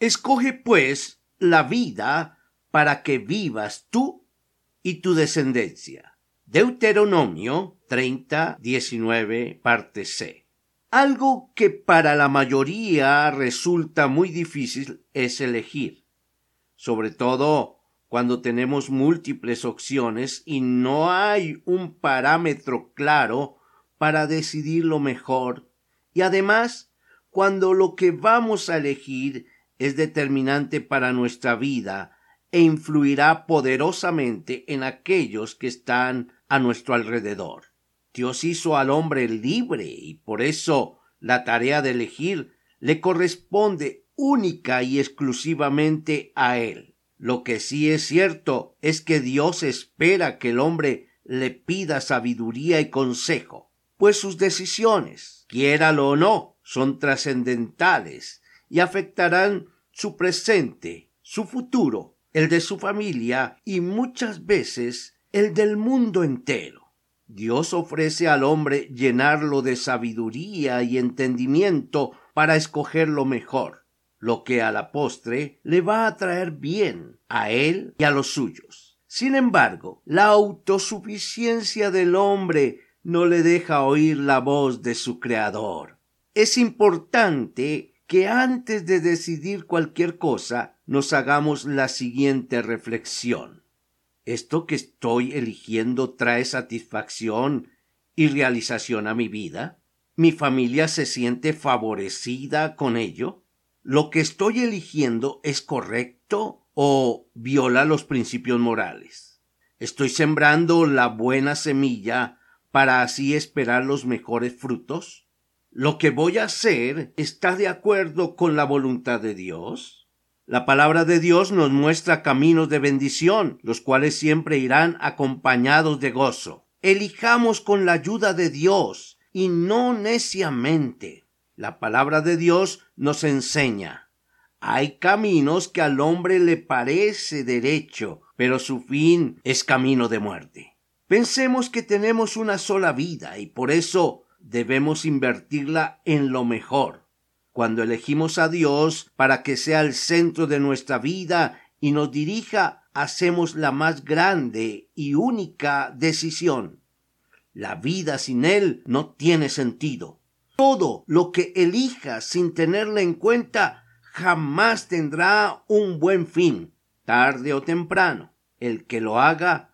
Escoge pues la vida para que vivas tú y tu descendencia. Deuteronomio 30, 19, parte C. Algo que para la mayoría resulta muy difícil es elegir, sobre todo cuando tenemos múltiples opciones y no hay un parámetro claro para decidir lo mejor, y además cuando lo que vamos a elegir es determinante para nuestra vida e influirá poderosamente en aquellos que están a nuestro alrededor. Dios hizo al hombre libre y por eso la tarea de elegir le corresponde única y exclusivamente a él. Lo que sí es cierto es que Dios espera que el hombre le pida sabiduría y consejo, pues sus decisiones, quiéralo o no, son trascendentales y afectarán su presente, su futuro, el de su familia y muchas veces el del mundo entero. Dios ofrece al hombre llenarlo de sabiduría y entendimiento para escoger lo mejor, lo que a la postre le va a traer bien a él y a los suyos. Sin embargo, la autosuficiencia del hombre no le deja oír la voz de su Creador. Es importante que antes de decidir cualquier cosa nos hagamos la siguiente reflexión. ¿Esto que estoy eligiendo trae satisfacción y realización a mi vida? ¿Mi familia se siente favorecida con ello? ¿Lo que estoy eligiendo es correcto o viola los principios morales? ¿Estoy sembrando la buena semilla para así esperar los mejores frutos? Lo que voy a hacer está de acuerdo con la voluntad de Dios? La palabra de Dios nos muestra caminos de bendición, los cuales siempre irán acompañados de gozo. Elijamos con la ayuda de Dios y no neciamente. La palabra de Dios nos enseña. Hay caminos que al hombre le parece derecho, pero su fin es camino de muerte. Pensemos que tenemos una sola vida y por eso debemos invertirla en lo mejor. Cuando elegimos a Dios para que sea el centro de nuestra vida y nos dirija, hacemos la más grande y única decisión. La vida sin Él no tiene sentido. Todo lo que elijas sin tenerla en cuenta jamás tendrá un buen fin. Tarde o temprano, el que lo haga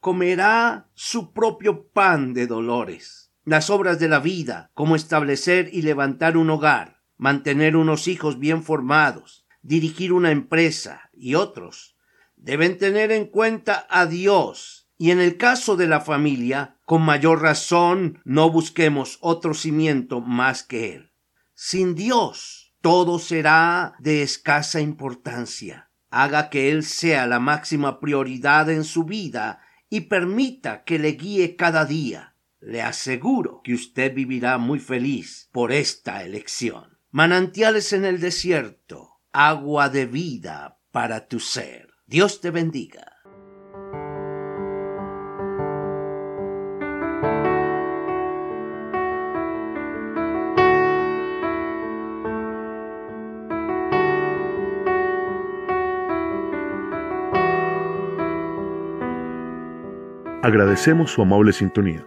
comerá su propio pan de dolores las obras de la vida, como establecer y levantar un hogar, mantener unos hijos bien formados, dirigir una empresa y otros, deben tener en cuenta a Dios y en el caso de la familia, con mayor razón no busquemos otro cimiento más que Él. Sin Dios, todo será de escasa importancia. Haga que Él sea la máxima prioridad en su vida y permita que le guíe cada día le aseguro que usted vivirá muy feliz por esta elección. Manantiales en el desierto, agua de vida para tu ser. Dios te bendiga. Agradecemos su amable sintonía.